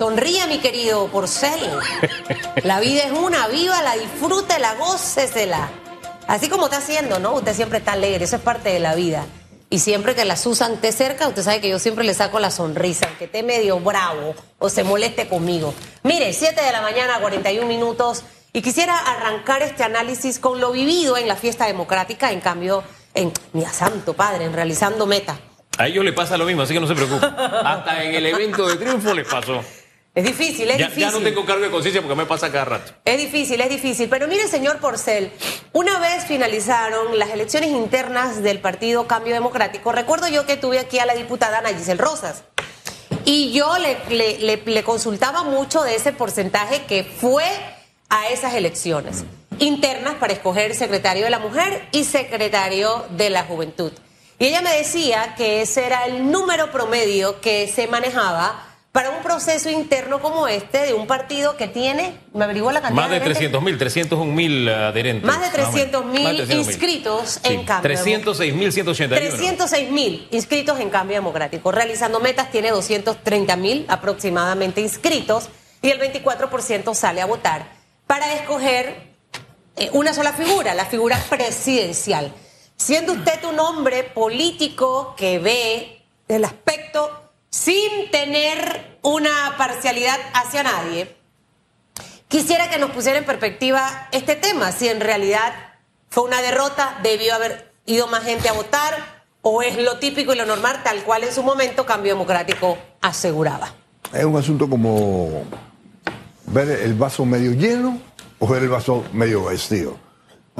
Sonríe, mi querido Porcel. La vida es una, viva, la disfrútela, gócesela. Así como está haciendo, ¿no? Usted siempre está alegre, eso es parte de la vida. Y siempre que la Susan esté cerca, usted sabe que yo siempre le saco la sonrisa, aunque esté medio bravo o se moleste conmigo. Mire, 7 de la mañana, 41 minutos, y quisiera arrancar este análisis con lo vivido en la fiesta democrática, en cambio, en, mi santo padre, en realizando meta. A ellos les pasa lo mismo, así que no se preocupen. Hasta en el evento de triunfo les pasó. Es difícil, es ya, difícil. Ya no tengo cargo de conciencia porque me pasa cada rato. Es difícil, es difícil. Pero mire, señor Porcel, una vez finalizaron las elecciones internas del Partido Cambio Democrático, recuerdo yo que tuve aquí a la diputada Ana Giselle Rosas. Y yo le, le, le, le consultaba mucho de ese porcentaje que fue a esas elecciones internas para escoger secretario de la mujer y secretario de la juventud. Y ella me decía que ese era el número promedio que se manejaba para un proceso interno como este de un partido que tiene, me averiguó la cantidad Más de 300 mil, 301 mil adherentes. Más de 300 mil inscritos en cambio. 306 mil 181. 306 mil inscritos en cambio democrático. Realizando metas tiene 230 mil aproximadamente inscritos y el 24% sale a votar para escoger eh, una sola figura, la figura presidencial. Siendo usted un hombre político que ve el aspecto sin tener una parcialidad hacia nadie, quisiera que nos pusiera en perspectiva este tema, si en realidad fue una derrota, debió haber ido más gente a votar o es lo típico y lo normal tal cual en su momento Cambio Democrático aseguraba. Es un asunto como ver el vaso medio lleno o ver el vaso medio vacío.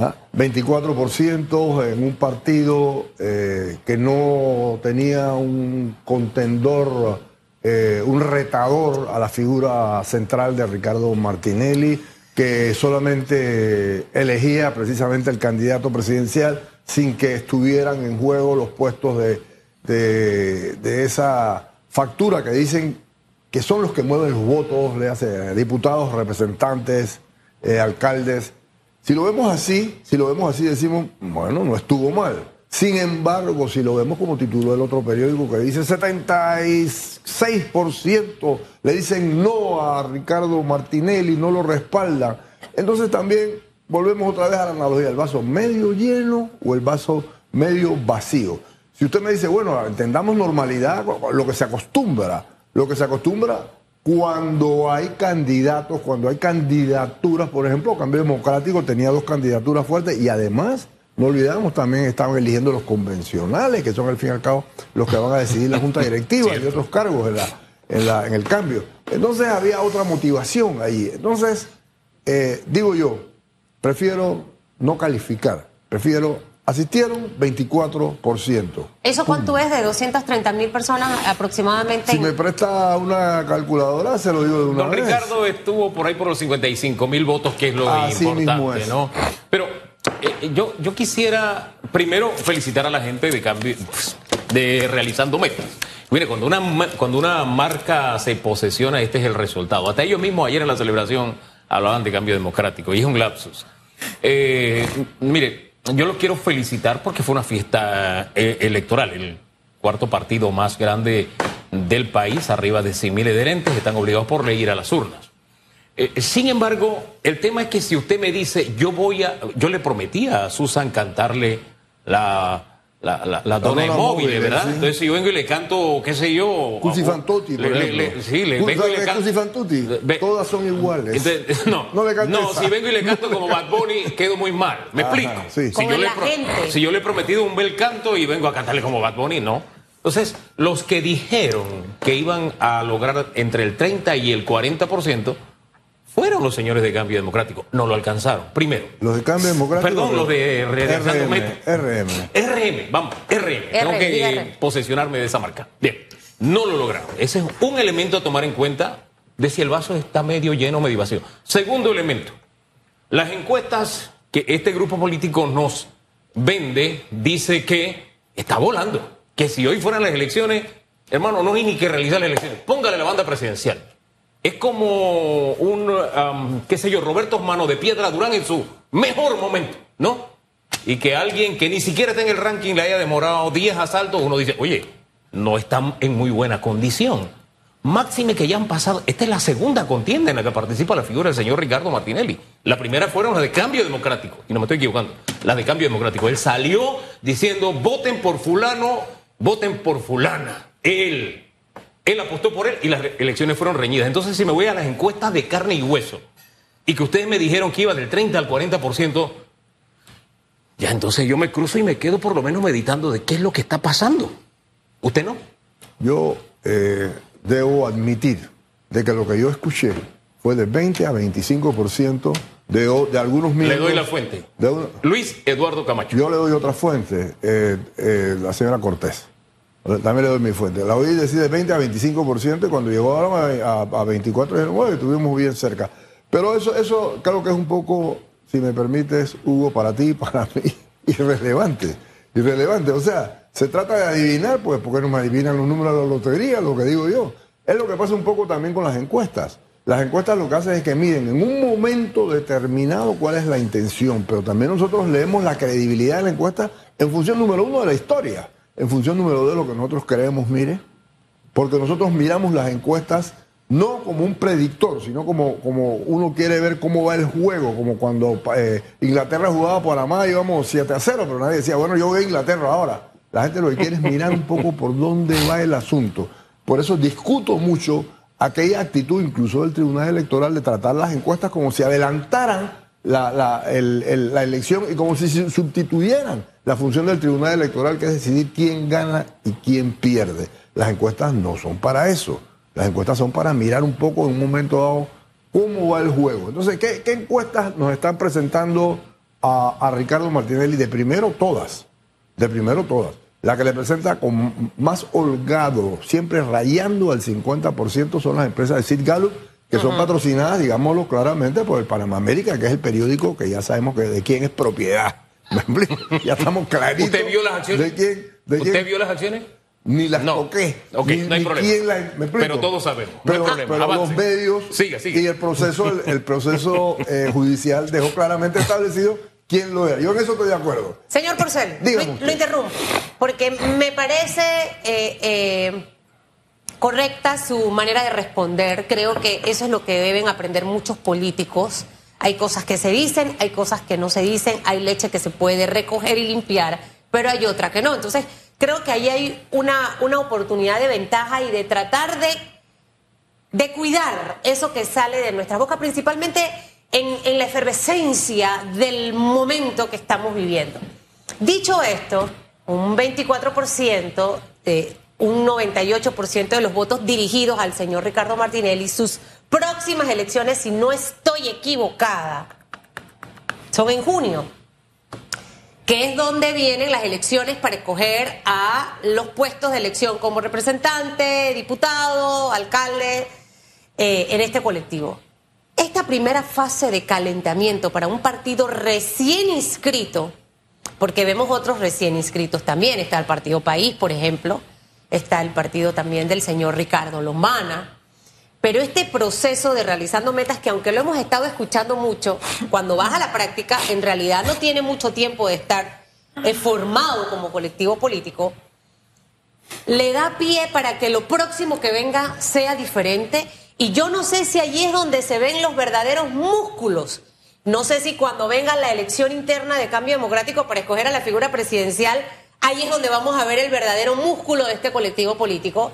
¿Ah? 24% en un partido eh, que no tenía un contendor, eh, un retador a la figura central de Ricardo Martinelli, que solamente elegía precisamente el candidato presidencial sin que estuvieran en juego los puestos de, de, de esa factura que dicen que son los que mueven los votos, le hace diputados, representantes, eh, alcaldes. Si lo vemos así, si lo vemos así, decimos, bueno, no estuvo mal. Sin embargo, si lo vemos como tituló el otro periódico que dice 76% le dicen no a Ricardo Martinelli, no lo respaldan. Entonces también volvemos otra vez a la analogía, el vaso medio lleno o el vaso medio vacío. Si usted me dice, bueno, entendamos normalidad, lo que se acostumbra, lo que se acostumbra cuando hay candidatos, cuando hay candidaturas, por ejemplo, Cambio Democrático tenía dos candidaturas fuertes y además, no olvidamos, también estaban eligiendo los convencionales, que son al fin y al cabo los que van a decidir la Junta Directiva y otros cargos en, la, en, el cambio. Entonces había otra motivación ahí. Entonces, eh, digo yo, prefiero no calificar, prefiero Asistieron 24%. ¿Eso cuánto es de 230 mil personas aproximadamente? Si me presta una calculadora, se lo digo de una Don vez. Ricardo estuvo por ahí por los 55 mil votos, que es lo Así mismo importante, es. ¿no? Pero eh, yo, yo quisiera primero felicitar a la gente de cambio, de realizando metas. Mire, cuando una, cuando una marca se posesiona, este es el resultado. Hasta ellos mismos ayer en la celebración hablaban de cambio democrático y es un lapsus. Eh, mire, yo los quiero felicitar porque fue una fiesta eh, electoral, el cuarto partido más grande del país, arriba de 100 mil adherentes, están obligados por ley a ir a las urnas. Eh, sin embargo, el tema es que si usted me dice, yo voy a, yo le prometí a Susan cantarle la, la, la, la dona dona móvil, móvil, ¿verdad? sí. Entonces si yo vengo y le canto, qué sé yo. Cusi a- fan tutti, por le- le- ejemplo. le- sí, le vengo y ¿sabe le canto. Cusi fan tutti? Ve- Todas son iguales. Entonces, no, No le cante no si vengo y le canto como Bad Bunny, quedo muy mal. ¿Me Ajá, explico? sí. Si, Como yo le la pro- gente. si yo le he prometido un bel canto y vengo a cantarle como Bad Bunny, no. Entonces, los que dijeron que iban a lograr entre el 30 y el 40% fueron los señores de Cambio Democrático. No lo alcanzaron. Primero. Los de Cambio Democrático. Perdón, los de RM. RM. RM, vamos, RM. Tengo R, que eh, R. posesionarme de esa marca. Bien, no lo lograron. Ese es un elemento a tomar en cuenta de si el vaso está medio lleno o medio vacío. Segundo elemento, las encuestas que este grupo político nos vende dice que está volando. Que si hoy fueran las elecciones, hermano, no hay ni que realizar las elecciones. Póngale la banda presidencial. Es como un, qué sé yo, Roberto Mano de Piedra Durán en su mejor momento, ¿no? Y que alguien que ni siquiera está en el ranking le haya demorado 10 asaltos, uno dice, oye, no está en muy buena condición. Máxime que ya han pasado, esta es la segunda contienda en la que participa la figura del señor Ricardo Martinelli. La primera fueron las de cambio democrático, y no me estoy equivocando, las de cambio democrático. Él salió diciendo, voten por fulano, voten por fulana. Él, él apostó por él y las elecciones fueron reñidas. Entonces, si me voy a las encuestas de carne y hueso, y que ustedes me dijeron que iba del 30 al 40%, ya entonces yo me cruzo y me quedo por lo menos meditando de qué es lo que está pasando. ¿Usted no? Yo eh, debo admitir de que lo que yo escuché fue de 20 a 25% de, de algunos miembros. Le doy la fuente. Luis Eduardo Camacho. Yo le doy otra fuente, eh, eh, la señora Cortés. También le doy mi fuente. La oí decir de 20 a 25% y cuando llegó a, a, 24 bueno, estuvimos bien cerca. Pero eso, eso creo que es un poco, si me permites, Hugo, para ti, para mí, irrelevante. Irrelevante. O sea, se trata de adivinar, pues, porque no me adivinan los números de la lotería, lo que digo yo. Es lo que pasa un poco también con las encuestas. Las encuestas lo que hacen es que miden en un momento determinado cuál es la intención, pero también nosotros leemos la credibilidad de la encuesta en función número uno de la historia, en función número de lo que nosotros creemos, mire, porque nosotros miramos las encuestas no como un predictor, sino como, como uno quiere ver cómo va el juego, como cuando eh, Inglaterra jugaba Panamá íbamos 7 a 0, pero nadie decía, bueno, yo voy a Inglaterra ahora. La gente lo que quiere es mirar un poco por dónde va el asunto. Por eso discuto mucho aquella actitud incluso del Tribunal Electoral de tratar las encuestas como si adelantaran la, la elección y como si sustituyeran la función del Tribunal Electoral, que es decidir quién gana y quién pierde. Las encuestas no son para eso. Las encuestas son para mirar un poco en un momento dado cómo va el juego. Entonces, ¿qué, encuestas nos están presentando a, Ricardo Martinelli? De primero, todas. De primero, todas. La que le presenta con más holgado, siempre rayando al 50%, son las empresas de Sid Gallup, que son patrocinadas, digámoslo claramente, por el Panamá América, que es el periódico que ya sabemos que de quién es propiedad. ya estamos claritos. ¿Usted vio las acciones? ¿De quién? ¿Usted vio las acciones? ni las toqué. Ok, no hay problema. pero todos sabemos. Pero, los medios y el proceso, el, proceso eh, judicial dejó claramente establecido quién lo era. Yo en eso estoy de acuerdo. Señor Porcel, lo, interrumpo, porque me parece eh, eh, correcta su manera de responder. Creo que eso es lo que deben aprender muchos políticos. Hay cosas que se dicen, hay cosas que no se dicen, hay leche que se puede recoger y limpiar, pero hay otra que no. Entonces, creo que ahí hay una, una oportunidad de ventaja y de tratar de, de cuidar eso que sale de nuestra boca, principalmente en, en la efervescencia del momento que estamos viviendo. Dicho esto, un 24% de un 98% de los votos dirigidos al señor Ricardo Martinelli, sus próximas elecciones, si no estoy equivocada, son en junio que es donde vienen las elecciones para escoger a los puestos de elección como representante, diputado, alcalde eh, en este colectivo. Esta primera fase de calentamiento para un partido recién inscrito, porque vemos otros recién inscritos también, está el Partido País, por ejemplo, está el partido también del señor Ricardo Lomana, pero este proceso de realizando metas, que aunque lo hemos estado escuchando mucho, cuando vas a la práctica, en realidad no tiene mucho tiempo de estar eh, formado como colectivo político, le da pie para que lo próximo que venga sea diferente. Y yo no sé si allí es donde se ven los verdaderos músculos. No sé si cuando venga la elección interna de cambio democrático para escoger a la figura presidencial, ahí es donde vamos a ver el verdadero músculo de este colectivo político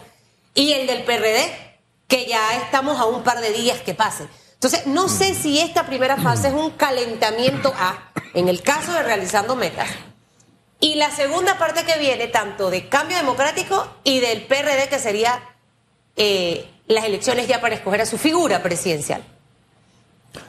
y el del PRD que ya estamos a un par de días que pase. Entonces, no sé si esta primera fase es un calentamiento A, en el caso de realizando metas, y la segunda parte que viene, tanto de cambio democrático y del PRD, que sería eh, las elecciones ya para escoger a su figura presidencial.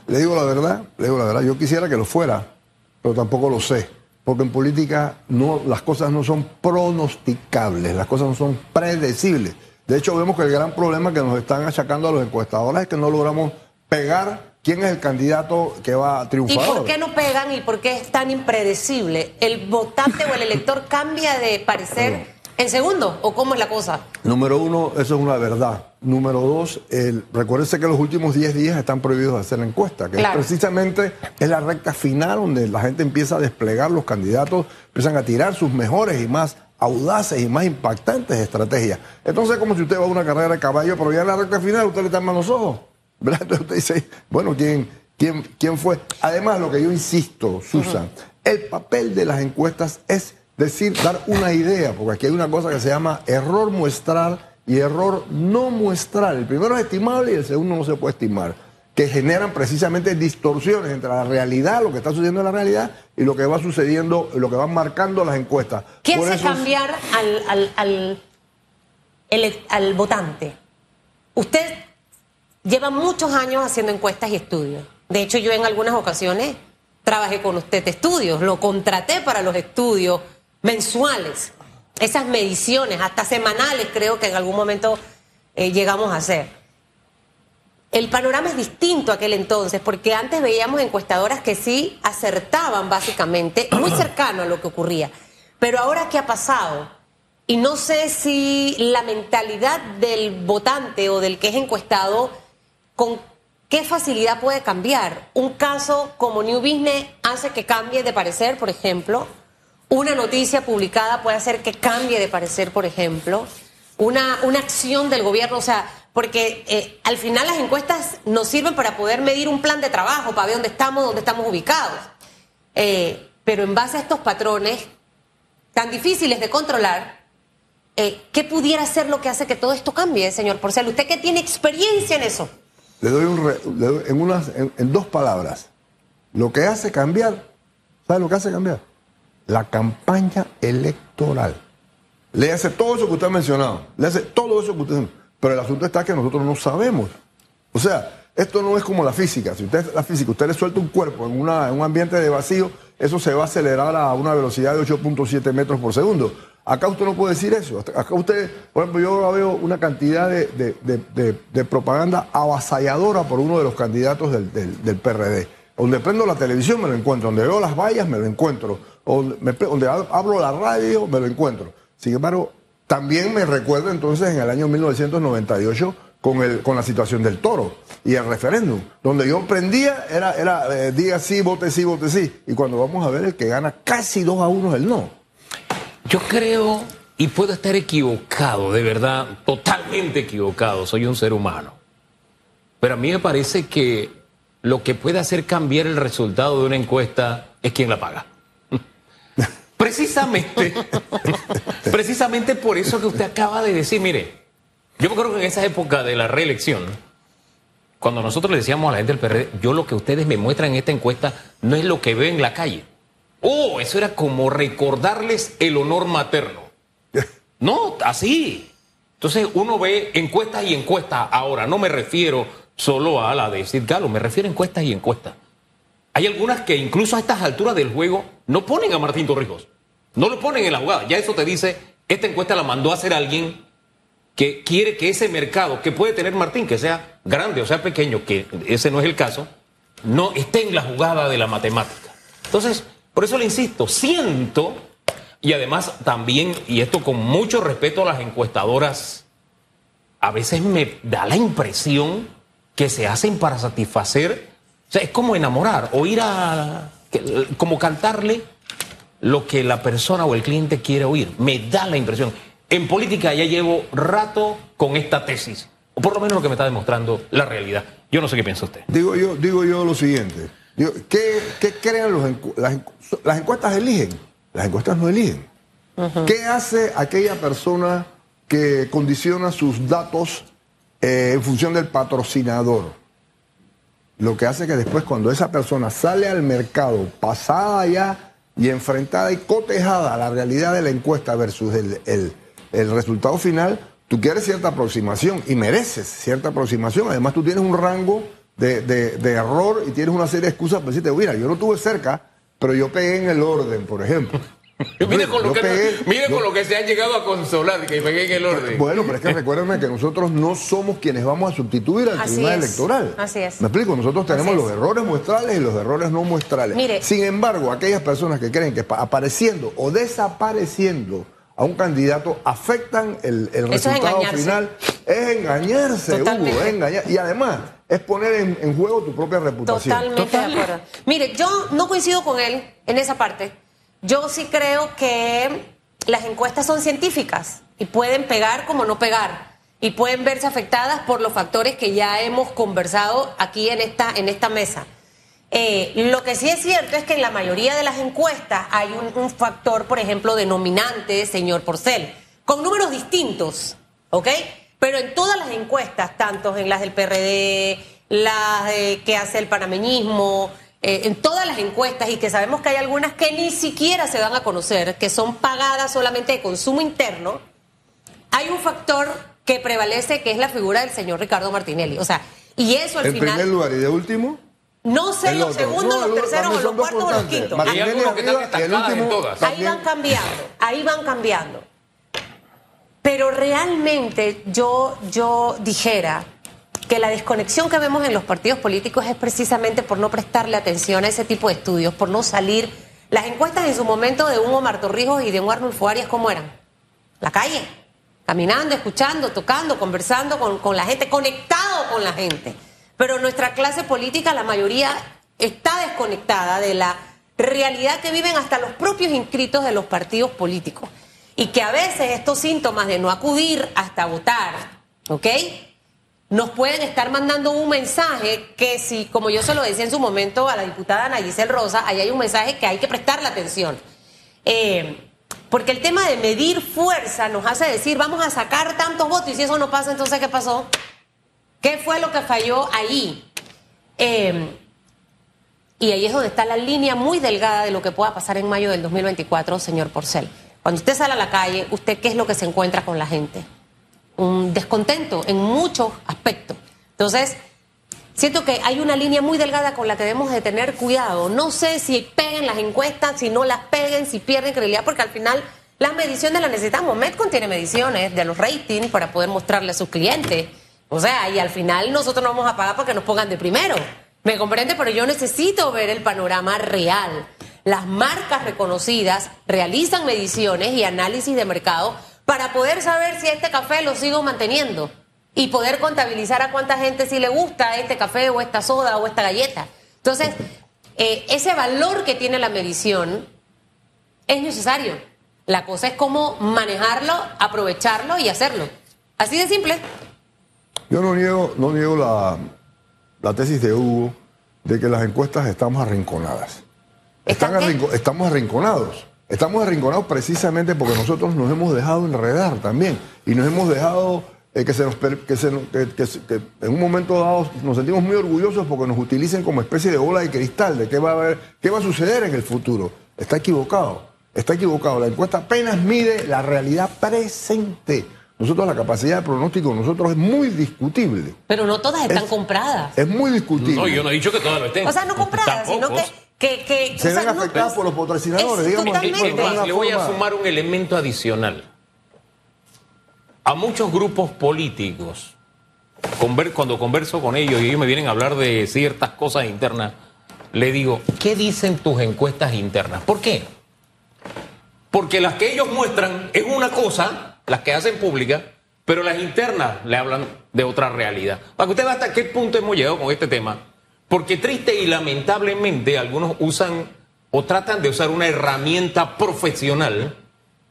Le digo la verdad, le digo la verdad, yo quisiera que lo fuera, pero tampoco lo sé. Porque en política no, las cosas no son pronosticables, las cosas no son predecibles. De hecho, vemos que el gran problema que nos están achacando a los encuestadores es que no logramos pegar quién es el candidato que va a triunfar. ¿Y por qué no pegan y por qué es tan impredecible? ¿El votante o el elector cambia de parecer en segundo o cómo es la cosa? Número uno, eso es una verdad. Número dos, el, recuérdense que los últimos 10 días están prohibidos de hacer la encuesta, que precisamente es la recta final donde la gente empieza a desplegar los candidatos, empiezan a tirar sus mejores y más audaces y más impactantes estrategias. Entonces es como si usted va a una carrera de caballo, pero ya en la recta final usted le está en los ojos. ¿verdad? Entonces usted dice, bueno, ¿quién, quién, quién fue? Además, lo que yo insisto, Susan, el papel de las encuestas es decir, dar una idea, porque aquí hay una cosa que se llama error muestral y error no muestral. El primero es estimable y el segundo no se puede estimar, que generan precisamente distorsiones entre la realidad, lo que está sucediendo en la realidad, y lo que va sucediendo, lo que van marcando las encuestas. ¿Qué hace cambiar al, al, al votante? Usted lleva muchos años haciendo encuestas y estudios. De hecho, yo en algunas ocasiones trabajé con usted estudios, lo contraté para los estudios mensuales, esas mediciones, hasta semanales creo que en algún momento eh, llegamos a hacer. El panorama es distinto a aquel entonces, porque antes veíamos encuestadoras que sí acertaban básicamente, muy cercano a lo que ocurría. Pero ahora, ¿qué ha pasado? Y no sé si la mentalidad del votante o del que es encuestado, con qué facilidad puede cambiar. Un caso como New Business hace que cambie de parecer, por ejemplo una noticia publicada puede hacer que cambie de parecer, por ejemplo, una, una acción del gobierno, o sea, porque eh, al final las encuestas nos sirven para poder medir un plan de trabajo, para ver dónde estamos, dónde estamos ubicados. Eh, pero en base a estos patrones tan difíciles de controlar, eh, ¿qué pudiera ser lo que hace que todo esto cambie, señor Porcel? Usted que tiene experiencia en eso. Le doy, un en, unas, en dos palabras. Lo que hace cambiar, ¿sabe lo que hace cambiar? La campaña electoral. Le hace todo eso que usted ha mencionado, le hace todo eso que usted... Pero el asunto está que nosotros no sabemos. O sea, esto no es como la física. Si usted la física, usted le suelta un cuerpo en, una, en un ambiente de vacío, eso se va a acelerar a una velocidad de 8.7 metros por segundo. Acá usted no puede decir eso. Acá usted, por ejemplo, yo veo una cantidad de, propaganda avasalladora por uno de los candidatos del, del PRD. Donde prendo la televisión me lo encuentro, donde veo las vallas me lo encuentro, donde, hablo la radio me lo encuentro. Sin embargo, también me recuerdo entonces en el año 1998 con, el, con la situación del toro y el referéndum. Donde yo prendía era, era eh, diga sí, vote sí, vote sí. Y cuando vamos a ver el que gana casi dos a uno es el no. Yo creo, y puedo estar equivocado, de verdad, totalmente equivocado, soy un ser humano. Pero a mí me parece que lo que puede hacer cambiar el resultado de una encuesta es quien la paga. Precisamente, precisamente por eso que usted acaba de decir, mire, yo me acuerdo que en esa época de la reelección, cuando nosotros le decíamos a la gente del PRD, yo lo que ustedes me muestran en esta encuesta no es lo que veo en la calle. Oh, eso era como recordarles el honor materno. No, así. Entonces uno ve encuestas y encuestas. Ahora, no me refiero solo a la de Sid Galo, me refiero a encuestas y encuestas. Hay algunas que incluso a estas alturas del juego no ponen a Martín Torrijos, no lo ponen en la jugada. Ya eso te dice, esta encuesta la mandó a hacer alguien que quiere que ese mercado que puede tener Martín, que sea grande o sea pequeño, que ese no es el caso, no esté en la jugada de la matemática. Entonces, por eso le insisto, siento, y además también, y esto con mucho respeto a las encuestadoras, a veces me da la impresión que se hacen para satisfacer. O sea, es como enamorar o ir a. como cantarle lo que la persona o el cliente quiere oír. Me da la impresión. En política ya llevo rato con esta tesis. O por lo menos lo que me está demostrando la realidad. Yo no sé qué piensa usted. Digo yo, digo yo lo siguiente. ¿qué, crean los las, las, encuestas eligen? Las encuestas no eligen. ¿Qué hace aquella persona que condiciona sus datos eh, en función del patrocinador. Lo que hace que después cuando esa persona sale al mercado, pasada ya y enfrentada y cotejada a la realidad de la encuesta versus el, resultado final, tú quieres cierta aproximación y mereces cierta aproximación. Además tú tienes un rango de, de error y tienes una serie de excusas para decirte, mira, yo no tuve cerca, pero yo pegué en el orden, por ejemplo. mire con, lo que, mire con lo que se ha llegado a consolar, que pegué en el orden. Bueno, pero es que recuérdenme que nosotros no somos quienes vamos a sustituir al tribunal electoral. Así es. Me explico, nosotros tenemos los errores muestrales y los errores no muestrales. Mire. Sin embargo, aquellas personas que creen que apareciendo o desapareciendo a un candidato afectan el, resultado final, es engañarse, Hugo, es engañar. Y además, es poner en, juego tu propia reputación. Totalmente de acuerdo. Mire, yo no coincido con él en esa parte yo sí creo que las encuestas son científicas y pueden pegar como no pegar y pueden verse afectadas por los factores que ya hemos conversado aquí en esta, en esta mesa. Eh, lo que sí es cierto es que en la mayoría de las encuestas hay un, factor, por ejemplo, denominante, señor Porcel, con números distintos, ¿ok? Pero en todas las encuestas, tanto en las del PRD, las de que hace el panameñismo, eh, en todas las encuestas, y que sabemos que hay algunas que ni siquiera se dan a conocer, que son pagadas solamente de consumo interno, hay un factor que prevalece que es la figura del señor Ricardo Martinelli. O sea, y eso al En final. primer lugar y de último, No sé los otro. segundos, No, los terceros, o los cuartos o los quintos. Martinelli Hay algunos que están arriba y el estancadas en último todas. Ahí también. van cambiando, ahí van cambiando. Pero realmente yo, yo dijera que la desconexión que vemos en los partidos políticos es precisamente por no prestarle atención a ese tipo de estudios, por no salir. Las encuestas en su momento de un Omar Torrijos y de un Arnulfo Arias, ¿cómo eran? La calle, caminando, escuchando, tocando, conversando con, con la gente, conectado con la gente. Pero nuestra clase política, la mayoría, está desconectada de la realidad que viven hasta los propios inscritos de los partidos políticos. Y que a veces estos síntomas de no acudir hasta votar, ¿ok? Nos pueden estar mandando un mensaje que si, como yo se lo decía en su momento a la diputada Ana Giselle Rosa, ahí hay un mensaje que hay que prestarle atención. Eh, porque el tema de medir fuerza nos hace decir, vamos a sacar tantos votos y si eso no pasa, entonces ¿qué pasó? ¿Qué fue lo que falló ahí? Eh, y ahí es donde está la línea muy delgada de lo que pueda pasar en mayo del 2024, señor Porcel. Cuando usted sale a la calle, ¿usted qué es lo que se encuentra con la gente? Un descontento en muchos aspectos. Entonces, siento que hay una línea muy delgada con la que debemos de tener cuidado. No sé si peguen las encuestas, si no las peguen, si pierden credibilidad, porque al final las mediciones las necesitamos. Metcon tiene mediciones de los ratings para poder mostrarle a sus clientes. O sea, y al final nosotros no vamos a pagar porque nos pongan de primero. ¿Me comprende? Pero yo necesito ver el panorama real. Las marcas reconocidas realizan mediciones y análisis de mercado para poder saber si este café lo sigo manteniendo y poder contabilizar a cuánta gente sí le gusta este café o esta soda o esta galleta. Entonces, eh, ese valor que tiene la medición es necesario. La cosa es cómo manejarlo, aprovecharlo y hacerlo. Así de simple. Yo no niego, no niego la, la tesis de Hugo de que las encuestas estamos arrinconadas. Están ¿Están qué? arrinco- estamos arrinconados. Estamos arrinconados precisamente porque nosotros nos hemos dejado enredar también y nos hemos dejado eh, que, se nos, que, se que- que se- que en un momento dado nos sentimos muy orgullosos porque nos utilicen como especie de bola de cristal de qué va a haber, qué va a suceder en el futuro. Está equivocado, está equivocado. La encuesta apenas mide la realidad presente. Nosotros la capacidad de pronóstico de nosotros es muy discutible. Pero no todas están Es- compradas. Es muy discutible. No, yo no he dicho que todas lo estén. O sea, no compradas, sino que... que, que se o sea, ven no- afectadas por los patrocinadores, Es digamos. totalmente. le voy a sumar un elemento adicional. A muchos grupos políticos, cuando converso con ellos y ellos me vienen a hablar de ciertas cosas internas, le digo, ¿qué dicen tus encuestas internas? ¿Por qué? Porque las que ellos muestran es una cosa, las que hacen públicas, pero las internas le hablan de otra realidad. Para que usted vea hasta qué punto hemos llegado con este tema. Porque triste y lamentablemente algunos usan o tratan de usar una herramienta profesional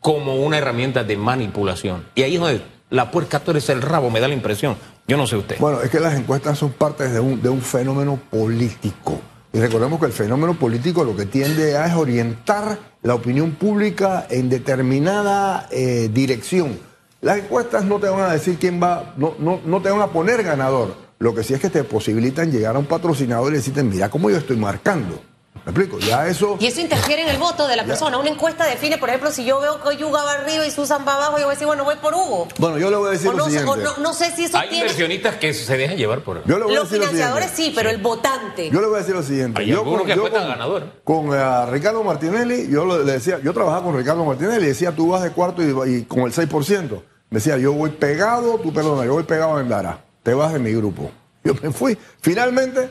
como una herramienta de manipulación. Y ahí es donde la puerca es el rabo, me da la impresión. Yo no sé usted. Bueno, es que las encuestas son parte de un, de un fenómeno político. Y recordemos que el fenómeno político lo que tiende a es orientar la opinión pública en determinada eh, dirección. Las encuestas no te van a decir quién va, no, no, no te van a poner ganador. Lo que sí es que te posibilitan llegar a un patrocinador y decirte, mira cómo yo estoy marcando. ¿Me explico? Ya eso... Y eso interfiere en el voto de la persona. Una encuesta define, por ejemplo, si yo veo que Yuga va arriba y Susan va abajo, yo voy a decir, bueno, voy por Hugo. Bueno, yo le voy a decir O lo siguiente. o no, no sé si eso Hay tiene... inversionistas que se dejan llevar por... Yo le voy a Los lo financiadores sí, pero el votante. Yo le voy a decir lo siguiente. Hay yo algunos que apuestan con, ganador. Con eh, Ricardo Martinelli, yo le le decía, yo trabajaba con Ricardo Martinelli y decía, tú vas de cuarto y, y con el 6%. Decía, yo voy pegado, tú perdona, yo voy pegado en Lara. Te vas de mi grupo. Yo me fui. Finalmente,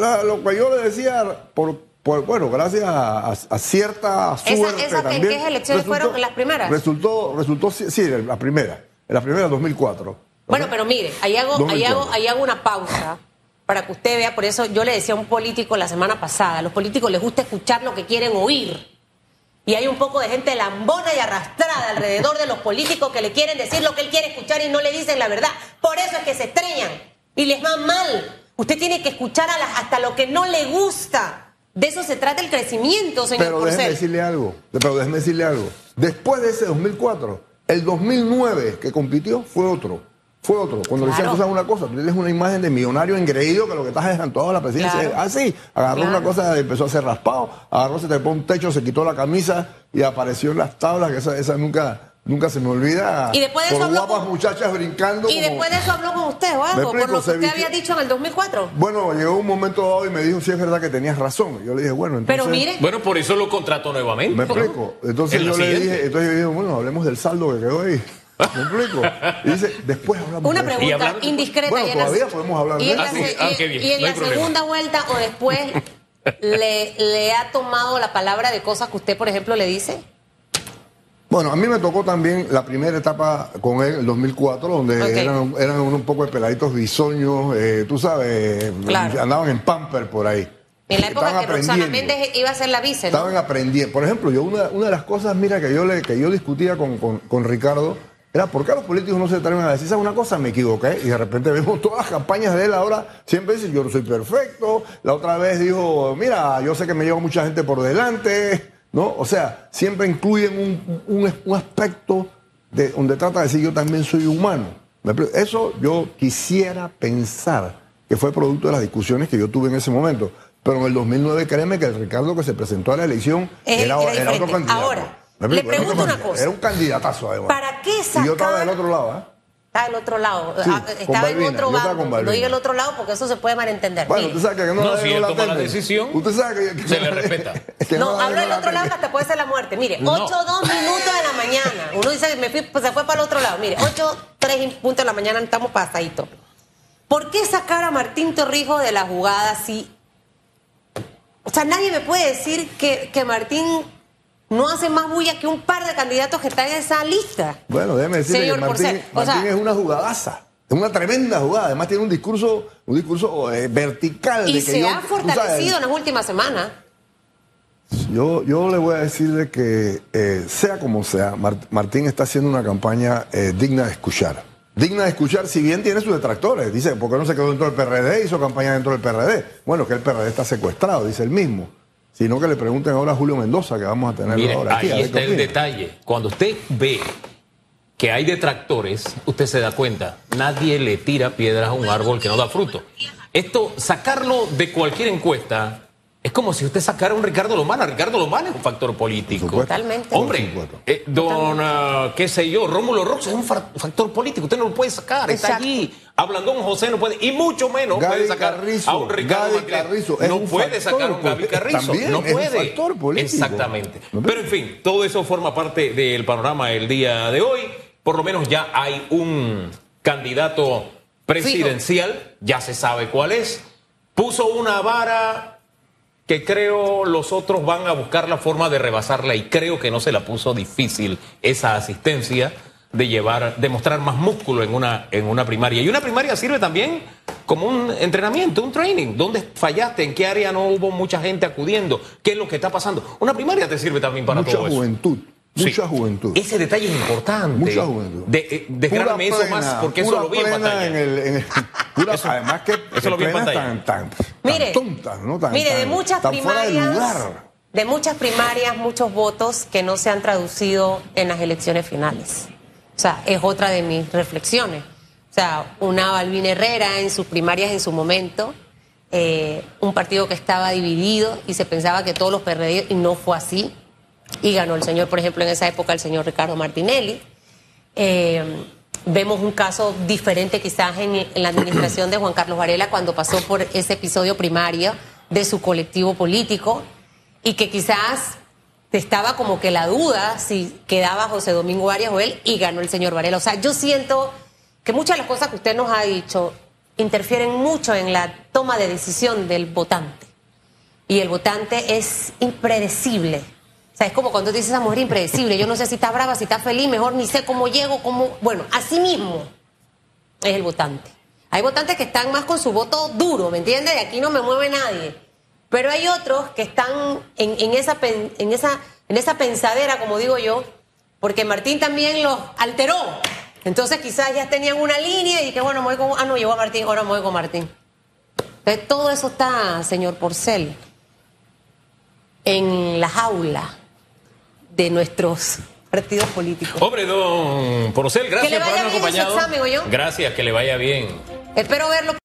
la- lo que yo le decía, por, por- bueno, gracias a, a- a cierta Esa- suerte esa que- también. ¿qué elecciones fueron? ¿Las primeras? Resultó, resultó, sí, la primera. En la primera, 2004. Bueno, pero mire, ahí hago, ahí, 2004. hago, ahí hago una pausa para que usted vea, por eso yo le decía a un político la semana pasada, a los políticos les gusta escuchar lo que quieren oír. Y hay un poco de gente lambona y arrastrada alrededor de los políticos que le quieren decir lo que él quiere escuchar y no le dicen la verdad. Por eso es que se estrellan y les va mal. Usted tiene que escuchar a las- hasta lo que no le gusta. De eso se trata el crecimiento, señor Pero déjeme Porcel. decirle algo, pero déjeme decirle algo. Después de ese 2004, el 2009 que compitió fue otro. Fue otro. Cuando le decían, Claro. tú sabes una cosa, tú tienes una imagen de millonario engreído que lo que estás es en toda la presidencia. Claro. Ah, sí. Agarró Claro. una cosa, empezó a hacer raspado, agarró, se trepó un techo, se quitó la camisa y apareció en las tablas, que esa, esa nunca, nunca se me olvida. Y después de por eso habló guapas con- muchachas brincando. Y como- después de eso habló con usted, o algo, por lo que usted había dicho en el 2004. Bueno, llegó un momento dado y me dijo, sí, es verdad que tenías razón. Yo le dije, bueno, entonces... Pero mire, Bueno, por eso lo contrató nuevamente. Me explico. Entonces En yo le siguiente. dije, entonces yo dije, bueno, hablemos del saldo que quedó ahí. ¿Me explico? Y dice, después hablamos una de pregunta indiscreta. Bueno, y en la- todavía podemos hablar de y en eso. la, Ah, Ah, y- qué bien, y en no la problema. segunda vuelta o después le, le ha tomado la palabra de cosas que usted, por ejemplo, le dice. Bueno, a mí me tocó también la primera etapa con él, el 2004, donde eran, eran un poco de peladitos bisoños, eh, tú sabes, Claro. andaban en pamper por ahí. En la época Estaban que Roxana aprendiendo. Méndez iba a ser la vice, ¿no? Estaban aprendiendo. Por ejemplo, yo una, una de las cosas, mira, que yo le, que yo discutía con, con- con Ricardo, era por qué los políticos no se atreven a decir, ¿sabes una cosa? Me equivoqué. Y de repente vemos todas las campañas de él ahora, siempre dice, yo no soy perfecto. La otra vez dijo, mira, yo sé que me lleva mucha gente por delante. ¿No? O sea, siempre incluyen un, un- un aspecto de, donde trata de decir, yo también soy humano. Eso yo quisiera pensar que fue producto de las discusiones que yo tuve en ese momento. Pero en el 2009, créeme que el Ricardo que se presentó a la elección era, era era otro candidato. Ahora, ¿Me le pregunto una cosa. Era un candidatazo, además. ¿Para qué Y yo estaba sacar- del otro lado, ¿eh? Está del otro lado. Sí, Ah, estaba en otro estaba con No diga el otro lado porque eso se puede malentender. Bueno, Mire. usted sabe que no, No, si él la toma la decisión, Usted sabe que, que- se le respeta. que no, la- hablo no del la otro lado que hasta puede ser la muerte. Mire, No. 8 2 minutos de la mañana. Uno dice que me fui, pues se fue para el otro lado. Mire, 8 3 puntos de la mañana estamos pasaditos. ¿Por qué sacar a Martín Torrijos de la jugada si... O sea, nadie me puede decir que, que Martín no hace más bulla que un par de candidatos que están en esa lista. Bueno, déjeme decirle Señor que Martín, Porcel, o Martín sea- es una jugadaza. Es una tremenda jugada. Además tiene un discurso, un discurso eh, vertical. Y de que se yo- ha fortalecido en las últimas semanas. Yo, yo le voy a decirle que, eh, sea como sea, Mar- Martín está haciendo una campaña eh, digna de escuchar. Digna de escuchar, si bien tiene sus detractores. Dice, ¿por qué no se quedó dentro del PRD? Hizo campaña dentro del PRD. Bueno, que el PRD está secuestrado, dice él mismo. Sino que le pregunten ahora a Julio Mendoza, que vamos a tenerlo Mire, ahora aquí. ahí está el opina. detalle. Cuando usted ve que hay detractores, usted se da cuenta, nadie le tira piedras a un árbol que no da fruto. Esto, sacarlo de cualquier encuesta, es como si usted sacara a un Ricardo Lomana. Ricardo Lomana es un factor político. Totalmente. Hombre, eh, don, ah, qué sé yo, Rómulo Rox es un fa- factor político, usted no lo puede sacar, está allí. Hablando don José no puede, y mucho menos Gaby puede sacar Carrizo, a un Ricardo. Carrizo es No un puede factor sacar a un Gaby. Carrizo, También no es un puede. factor político. Exactamente. Pero en fin, todo eso forma parte del panorama del día de hoy. Por lo menos ya hay un candidato presidencial, ya se sabe cuál es. Puso una vara que creo los otros van a buscar la forma de rebasarla y creo que no se la puso difícil esa asistencia de llevar, de mostrar más músculo en una, en una primaria. Y una primaria sirve también como un entrenamiento, un training. ¿Dónde fallaste? ¿En qué área no hubo mucha gente acudiendo? ¿Qué es lo que está pasando? Una primaria te sirve también para Mucha todo eso. Sí. Mucha juventud. Ese detalle es importante. Mucha juventud. De, eh, desgrábame eso plena, más porque eso lo vi en pantalla. en el- en el- pura- además que, eso lo vi en tan, tan, tan Mire, tontas, ¿no? Tan- mire, de muchas tan fuera de primarias, lugar. de muchas primarias, muchos votos que no se han traducido en las elecciones finales. O sea, es otra de mis reflexiones. O sea, una Balvin Herrera en sus primarias en su momento, eh, un partido que estaba dividido y se pensaba que todos los PRD y no fue así. Y ganó el señor, por ejemplo, en esa época el señor Ricardo Martinelli. Eh, vemos un caso diferente quizás en, en la administración de Juan Carlos Varela cuando pasó por ese episodio primario de su colectivo político y que quizás estaba como que la duda si quedaba José Domingo Arias o él y ganó el señor Varela. O sea, yo siento que muchas de las cosas que usted nos ha dicho interfieren mucho en la toma de decisión del votante. Y el votante es impredecible. O sea, es como cuando dices a mujer impredecible, yo no sé si está brava, si está feliz, mejor ni sé cómo llego, cómo... Bueno, así mismo es el votante. Hay votantes que están más con su voto duro, ¿me entiendes? De aquí no me mueve nadie. Pero hay otros que están en, esa, en, esa, en esa pensadera, como digo yo, porque Martín también los alteró. Entonces quizás ya tenían una línea y que bueno, me voy con... Ah, no, llegó a Martín, ahora me voy con Martín. Entonces todo eso está, señor Porcel, en la jaula de nuestros partidos políticos. Hombre, don Porcel, gracias por habernos acompañado. Examen, gracias, que le vaya bien. Espero verlo.